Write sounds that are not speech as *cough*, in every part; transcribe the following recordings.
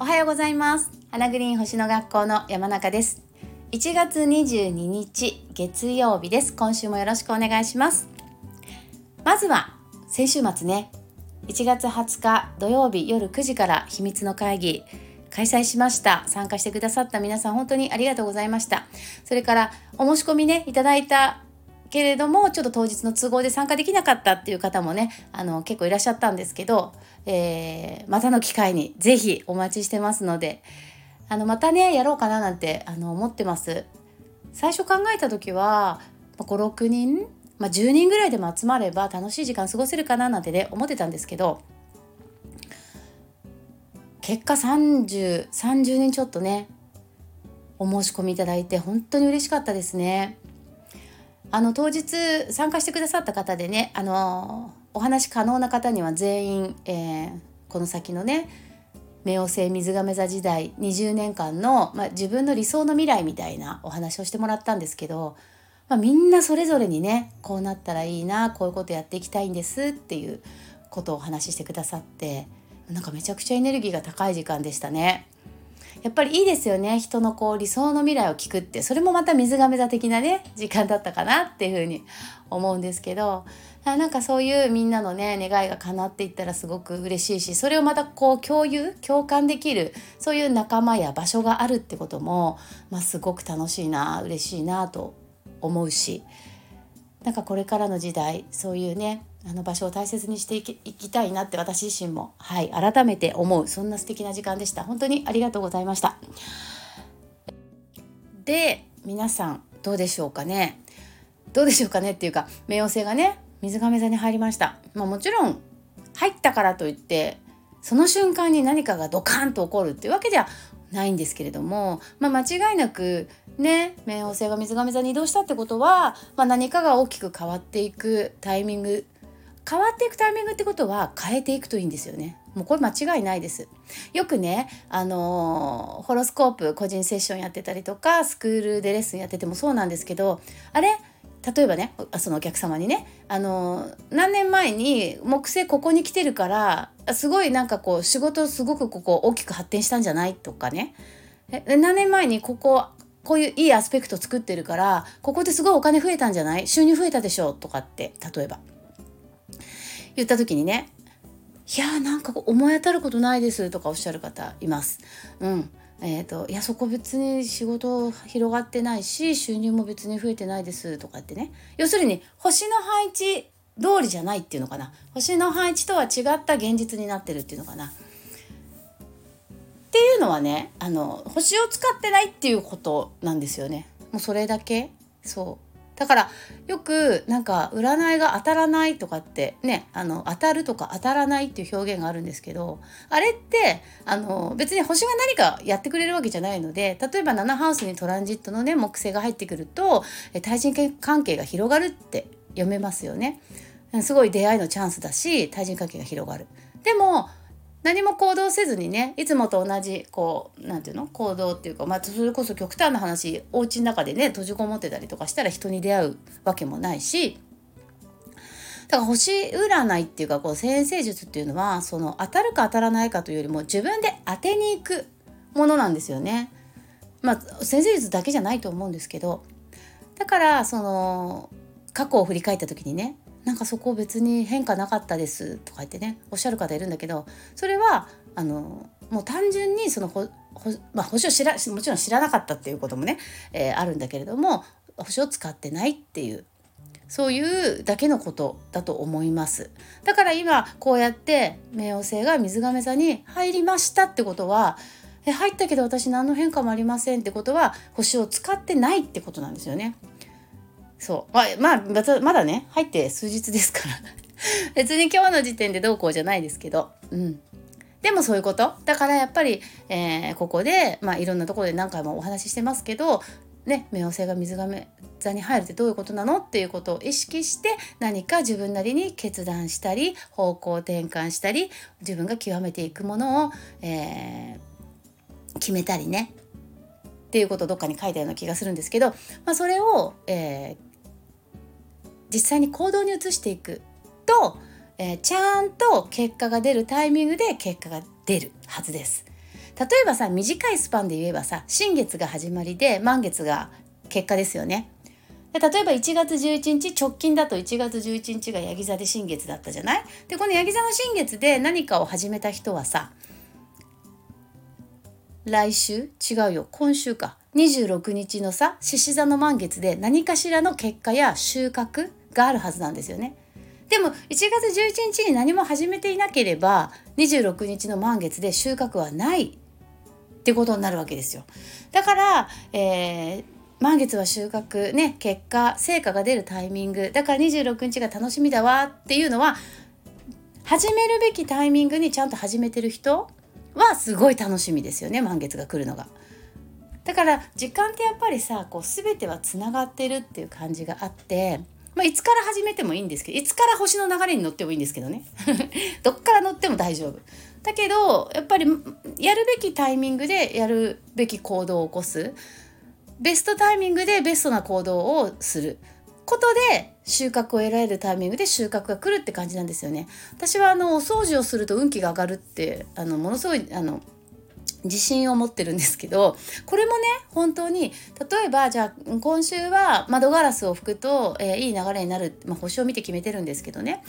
おはようございます。花グリーン星の学校の山中です。1月22日月曜日です。今週もよろしくお願いします。まずは先週末ね1月20日土曜日夜9時から秘密の会議開催しました。参加してくださった皆さん本当にありがとうございました。それからお申し込みねいただいたけれどもちょっと当日の都合で参加できなかったっていう方もねあの結構いらっしゃったんですけど、えー、またの機会に是非お待ちしてますのであのまたねやろうかななんてあの思ってます最初考えた時は56人、まあ、10人ぐらいでも集まれば楽しい時間過ごせるかななんてね思ってたんですけど結果3030人ちょっとねお申し込みいただいて本当に嬉しかったですね。あの当日参加してくださった方でねあのお話可能な方には全員、えー、この先のね冥王星水亀座時代20年間の、まあ、自分の理想の未来みたいなお話をしてもらったんですけど、まあ、みんなそれぞれにねこうなったらいいなこういうことやっていきたいんですっていうことをお話ししてくださってなんかめちゃくちゃエネルギーが高い時間でしたね。やっぱりいいですよね。人のこう理想の未来を聞くって。それもまた水亀座的なね時間だったかなっていうふうに思うんですけど。なんかそういうみんなのね願いが叶っていったらすごく嬉しいしそれをまたこう共有共感できるそういう仲間や場所があるってことも、まあ、すごく楽しいな嬉しいなと思うし。なんかこれからの時代そういうねあの場所を大切にしていきたいなって私自身も、はい、改めて思うそんな素敵な時間でした。本当にありがとうございました。で皆さんどうでしょうかね。どうでしょうかねっていうか冥王星がね水亀座に入りました、まあ、もちろん入ったからといってその瞬間に何かがドカンと起こるっていうわけじゃないんですけれども、まあ、間違いなくね冥王星が水亀座に移動したってことは、まあ、何かが大きく変わっていくタイミング変わっていくタイミングってことは変えていくといいんですよね。もうこれ間違いないです。よくね、あのー、ホロスコープ個人セッションやってたりとかスクールでレッスンやっててもそうなんですけどあれ？例えばねそのお客様にね、あの、何年前に木星ここに来てるからすごいなんかこう仕事すごくここ大きく発展したんじゃないとかね。何年前にこここういういいアスペクト作ってるからここですごいお金増えたんじゃない？収入増えたでしょ？とかって例えば。言った時にねいやーなんか思い当たることないですとかおっしゃる方います。うんえーと、いやそこ別に仕事広がってないし収入も別に増えてないですとかってね要するに星の配置通りじゃないっていうのかな星の配置とは違った現実になってるっていうのかな。っていうのはねあの星を使ってないっていうことなんですよね。もうそれだけそうだからよくなんか占いが当たらないとかってねあの当たるとか当たらないっていう表現があるんですけどあれってあの別に星が何かやってくれるわけじゃないので例えば7ハウスにトランジットのね木星が入ってくると対人関係が広がるって読めますよね。すごい出会いのチャンスだし対人関係が広がる。でも何も行動せずにねいつもと同じこう何て言うの？行動っていうか、まあ、それこそ極端な話お家の中でね閉じこもってたりとかしたら人に出会うわけもないしだから星占いっていうかこう先生術っていうのはその当たるか当たらないかというよりも自分で当てに行くものなんですよね。まあ先生術だけじゃないと思うんですけどだからその過去を振り返った時にねなんかそこ別に変化なかったですとか言ってねおっしゃる方いるんだけどそれはあのもう単純にそのほほ、まあ、星を知らもちろん知らなかったっていうこともね、えー、あるんだけれども星を使ってないっていうそういうだけのことだと思いますだから今こうやって冥王星が水亀座に入りましたってことはえ入ったけど私何の変化もありませんってことは星を使ってないってことなんですよね。そう。まあまあまだね入って数日ですから。*laughs* 別に今日の時点でどうこうじゃないですけど。うん。でもそういうこと。だからやっぱり、えー、ここで、まあ、いろんなところで何回もお話ししてますけどね、冥王星が水亀座に入るってどういうことなの？っていうことを意識して何か自分なりに決断したり方向転換したり自分が極めていくものを、えー、決めたりね。っていうことをどっかに書いたような気がするんですけど、まあ、それを、えー、実際に行動に移していく。と、えー、ちゃんと結果が出るタイミングで結果が出るはずです。例えばさ短いスパンで言えばさ新月が始まりで満月が結果ですよね。で例えば1月11日直近だと1月11日がヤギ座で新月だったじゃない？でこのヤギ座の新月で何かを始めた人はさ来週？違うよ。今週か。26日のさ獅子座の満月で何かしらの結果や収穫があるはずなんですよね。でも1月11日に何も始めていなければ26日の満月で収穫はないってことになるわけですよ。だから、えー、満月は収穫ね結果成果が出るタイミングだから26日が楽しみだわっていうのは始めるべきタイミングにちゃんと始めてる人はすごい楽しみですよね満月が来るのが。だから時間ってやっぱりさこう全てはつながってるっていう感じがあって、まあ、いつから始めてもいいんですけどいつから星の流れに乗ってもいいんですけどね *laughs* どっから乗っても大丈夫。だけどやっぱりやるべきタイミングでやるべき行動を起こすベストタイミングでベストな行動をすることで収穫を得られるタイミングで収穫が来るって感じなんですよね。私はあのお掃除をすると運気が上がるってあのものすごいあの自信を持ってるんですけどこれもね本当に例えばじゃあ今週は窓ガラスを拭くと、えー、いい流れになる、まあ、星を見て決めてるんですけどね。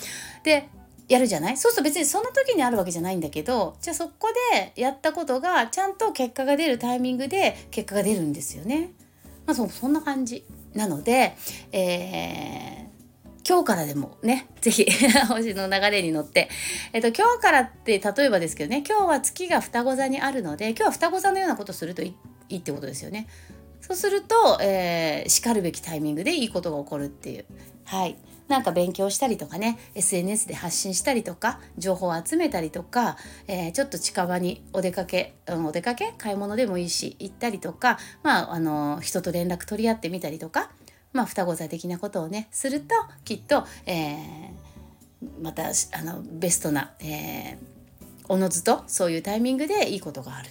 でやるじゃない？そうすると別にその時にあるわけじゃないんだけどじゃあそこでやったことがちゃんと結果が出るタイミングで結果が出るんですよね。まあ、そそんな感じ。なので、えー、今日からでもね是非 *laughs* 星の流れに乗って、えっと、今日からって例えばですけどね今日は月が双子座にあるので今日は双子座のようなことするといいってことですよね。そうすると、えー、しかるべきタイミングでいいことが起こるっていう。はいなんか勉強したりとかね SNS で発信したりとか情報を集めたりとか、えー、ちょっと近場にお出かけ、うん、お出かけ？買い物でもいいし行ったりとか、まあ、あの人と連絡取り合ってみたりとか、まあ、双子座的なことをねするときっと、えー、またあのベストな、えー、おのずとそういうタイミングでいいことがある。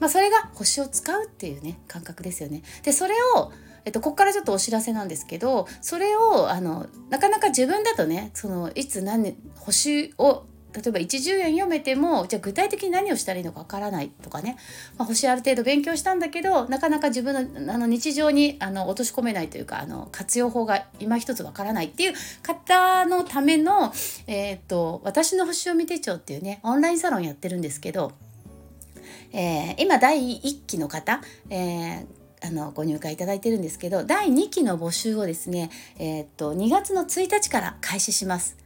まあ、それが星を使うっていうね感覚ですよね。でそれをえっと、ここからちょっとお知らせなんですけどそれをあのなかなか自分だとねそのいつ何年星を例えば一十円読めてもじゃあ具体的に何をしたらいいのかわからないとかね、まあ、星ある程度勉強したんだけどなかなか自分のあの日常にあの落とし込めないというかあの活用法が今一つわからないっていう方のための、えー、と私の星読み手帳っていうねオンラインサロンやってるんですけど、えー、今第1期の方、えー、あのご入会いただいてるんですけど第2期の募集をですね、えー、っと2月の1日から開始します。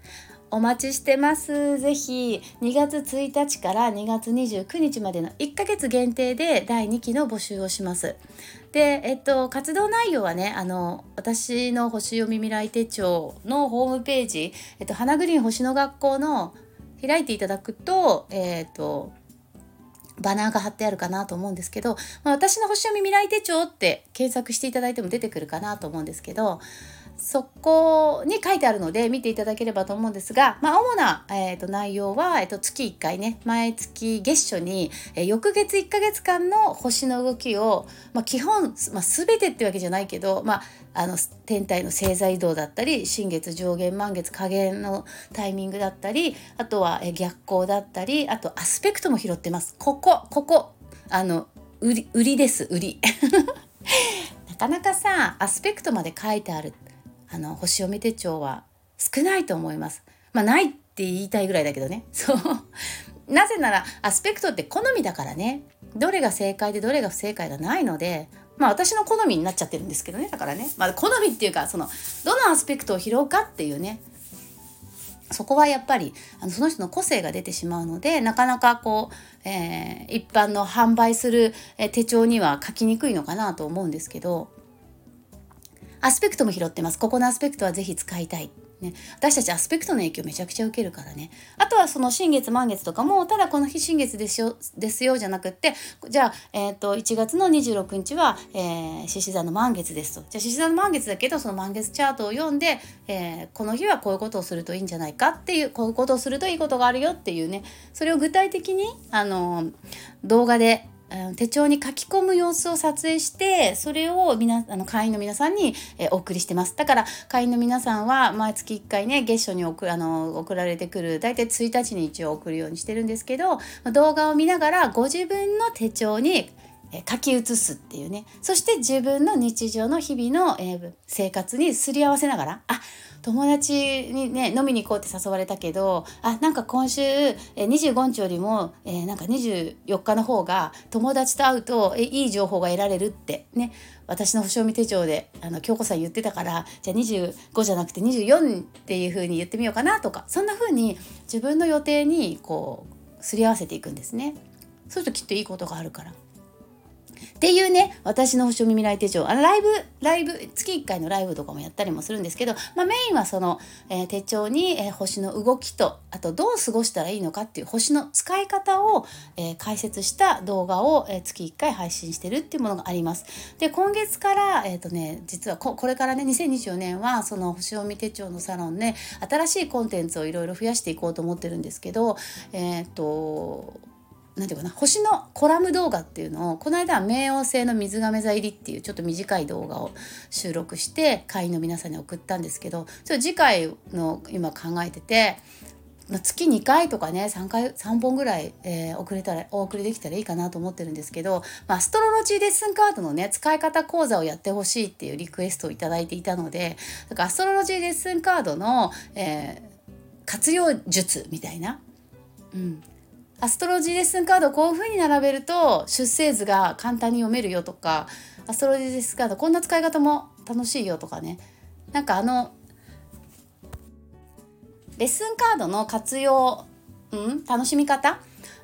お待ちしてます。ぜひ2月1日から2月29日までの1ヶ月限定で第2期の募集をします。で、えっと、活動内容はね、あの、私の星読み未来手帳のホームページ、えっと、花グリーン星の学校の開いていただくと、えっと、バナーが貼ってあるかなと思うんですけど、まあ、私の星読み未来手帳って検索していただいても出てくるかなと思うんですけどそこに書いてあるので見ていただければと思うんですが、まあ、主な、えーと、内容は、えーと、月1回ね毎月月初に、えー、翌月1ヶ月間の星の動きを、まあ、基本、まあ、全てってわけじゃないけど、まあ、あの天体の星座移動だったり新月上限満月下限のタイミングだったりあとは、えー、逆光だったりあとアスペクトも拾ってます。ここここあの売り売りです売り。*laughs* なかなかさアスペクトまで書いてあるあの星読み手帳は少ないと思います。まあ、ないって言いたいぐらいだけどね。*laughs* そう。なぜならアスペクトって好みだからね。どれが正解でどれが不正解がないので、まあ私の好みになっちゃってるんですけどね。だからね。まあ好みっていうか、その、どのアスペクトを拾うかっていうね。そこはやっぱりあのその人の個性が出てしまうのでなかなかこう、えー、一般の販売する手帳には書きにくいのかなと思うんですけどアスペクトも拾ってます。ここのアスペクトはぜひ使いたい。ね、私たちアスペクトの影響めちゃくちゃ受けるからね。あとはその新月満月とかも、ただこの日新月ですよ、ですよじゃなくって、じゃあ、え、ー、と、1月の26日は、えー、獅子座の満月ですと。じゃあ獅子座の満月だけど、その満月チャートを読んで、えー、この日はこういうことをするといいんじゃないかっていう、こういうことをするといいことがあるよっていうね、それを具体的に、あの、動画で手帳に書き込む様子を撮影してそれを皆あの会員の皆さんに、えお送りしてます。だから会員の皆さんは毎月1回ね月初に送あの送られてくる大体1日に一応送るようにしてるんですけど動画を見ながらご自分の手帳に書き写すっていうねそして自分の日常の日々の、え生活にすり合わせながらあ友達にね飲みに行こうって誘われたけどあなんか今週25日よりも、え、なんか24日の方が友達と会うとえいい情報が得られるってね私の星読み手帳であの京子さん言ってたからじゃあ25じゃなくて24っていう風に言ってみようかなとかそんな風に自分の予定にこうすり合わせていくんですね。そうするときっといいことがあるから。っていうね私の星読み未来手帳あのライブライブ月1回のライブとかもやったりもするんですけど、まあ、メインはその、えー、手帳に、えー、星の動きとあとどう過ごしたらいいのかっていう星の使い方を、えー、解説した動画を、え月1回配信してるっていうものがあります。で今月からえっ、とね実はこれからね2024年はその星読み手帳のサロンね新しいコンテンツをいろいろ増やしていこうと思ってるんですけどえっ、となんていうかな星のコラム動画っていうのをこの間は冥王星の水亀座入りっていうちょっと短い動画を収録して会員の皆さんに送ったんですけどそれ次回の今考えてて月2回とかね3回3本ぐらい、えー、送れたらお送りできたらいいかなと思ってるんですけど、まあ、アストロロジーレッスンカードのね使い方講座をやってほしいっていうリクエストを頂いていたのでだからアストロロジーレッスンカードの、えー、活用術みたいな、うん、アストロジーレッスンカードこういう風に並べると出生図が簡単に読めるよとかアストロジーレッスンカードこんな使い方も楽しいよとかね。なんかあのレッスンカードの活用、うん、楽しみ方？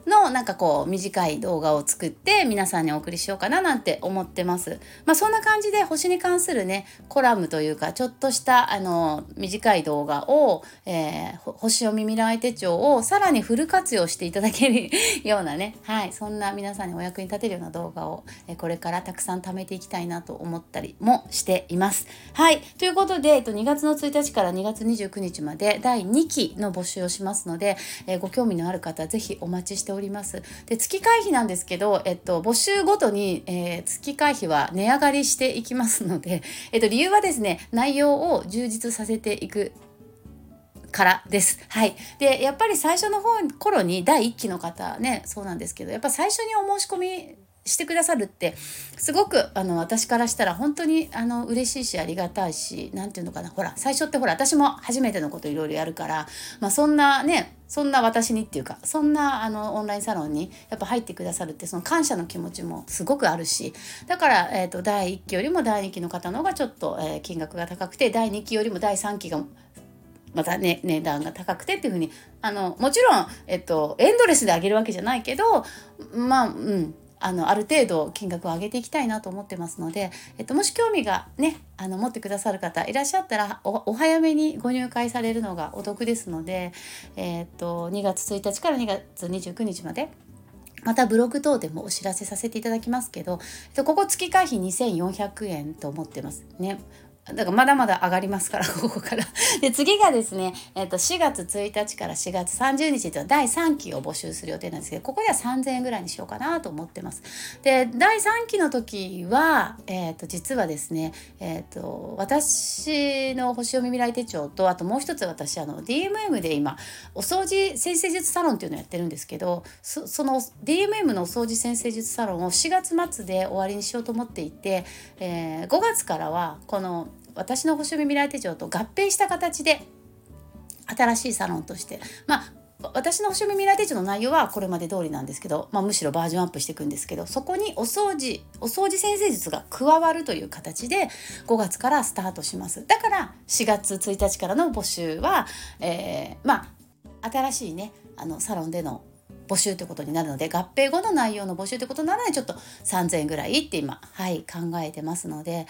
のなんかこう短い動画を作って皆さんにお送りしようかななんて思ってます。まあそんな感じで星に関するねコラムというかちょっとしたあの短い動画を、えー、星読み未来手帳をさらにフル活用していただける *laughs* ようなねはいそんな皆さんにお役に立てるような動画を、え、これからたくさん貯めていきたいなと思ったりもしています。はいということで、えっと、2月の1日から2月29日まで第2期の募集をしますので、え、ご興味のある方是非お待ちしております。おりますで月会費なんですけど、えっと、募集ごとに、えー、月会費は値上がりしていきますので、*laughs* えっと、理由はですね内容を充実させていくからです。はい。で、やっぱり最初の方頃に第1期の方ね、そうなんですけど、やっぱ最初にお申し込みしてくださるってすごくあの私からしたら本当にあの嬉しいしありがたいし何て言うのかなほら最初ってほら私も初めてのこといろいろやるから、まあ、そんなねそんな私にっていうかそんなあのオンラインサロンにやっぱ入ってくださるってその感謝の気持ちもすごくあるしだから、えーと、第1期よりも第2期の方の方がちょっと、えー、金額が高くて第2期よりも第3期がまたね値段が高くてっていうふうにあのもちろん、えっと、エンドレスで上げるわけじゃないけどまあうんあのある程度金額を上げていきたいなと思ってますので、えっと、もし興味がねあの持ってくださる方いらっしゃったらお早めにご入会されるのがお得ですので、えっと2月1日から2月29日までまたブログ等でもお知らせさせていただきますけど、えっと、ここ月会費2400円と思ってますね。だからまだまだ上がりますから *laughs* ここから。*laughs* で次がですね、えー、と4月1日から4月30日と第3期を募集する予定なんですけどここでは3000円ぐらいにしようかなと思ってます。で第3期の時は、えー、と実はですね、えー、と私の星読み未来手帳とあともう一つ私あの DMM で今お掃除先生術サロンっていうのをやってるんですけどその DMM のお掃除先生術サロンを4月末で終わりにしようと思っていて、えー、5月からはこの私の星読み未来手帳と合併した形で新しいサロンとして。まあ私の星読み未来手帳の内容はこれまで通りなんですけど、まあ、むしろバージョンアップしていくんですけどそこにお掃除お掃除先生術が加わるという形で5月からスタートします。だから4月1日からの募集は、えー、まあ新しいねあのサロンでの募集ということになるので合併後の内容の募集ということなのでちょっと3,000円ぐらいって今はい考えてますので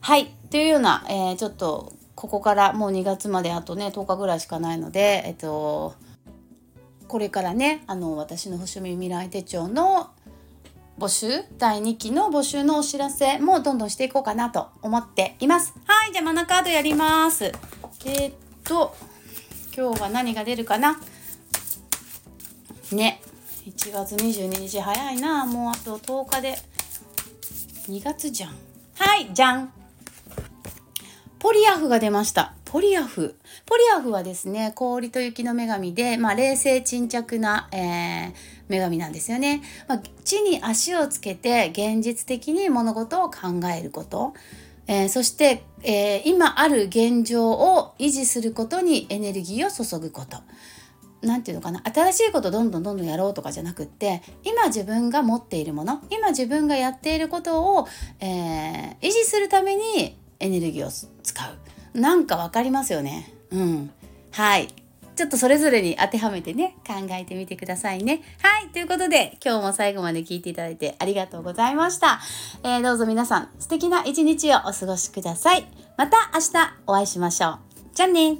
はい。というような、えー、ちょっとここからもう2月まであとね10日ぐらいしかないのでえっとこれからねあの私の星見未来手帳の募集第2期の募集のお知らせもどんどんしていこうかなと思っています。はいじゃあマナカードやります。えー、っと今日は何が出るかな？ね。1月22日早いな。もうあと10日で。2月じゃん。はいじゃんポリアフが出ました。ポリアフ。ポリアフはですね氷と雪の女神で、まあ、冷静沈着な、えー、女神なんですよね、まあ、地に足をつけて現実的に物事を考えること。えー、そして、えー、今ある現状を維持することにエネルギーを注ぐこと。何て言うのかな。新しいことどんどんどんどんやろうとかじゃなくって今自分が持っているもの今自分がやっていることを、えー、維持するためにエネルギーを使う。なんか分かりますよね。うん。はい。ちょっとそれぞれに当てはめてね考えてみてくださいね。はい。ということで今日も最後まで聞いていただいてありがとうございました、えー、どうぞ皆さん素敵な一日をお過ごしください。また明日お会いしましょう。じゃあね。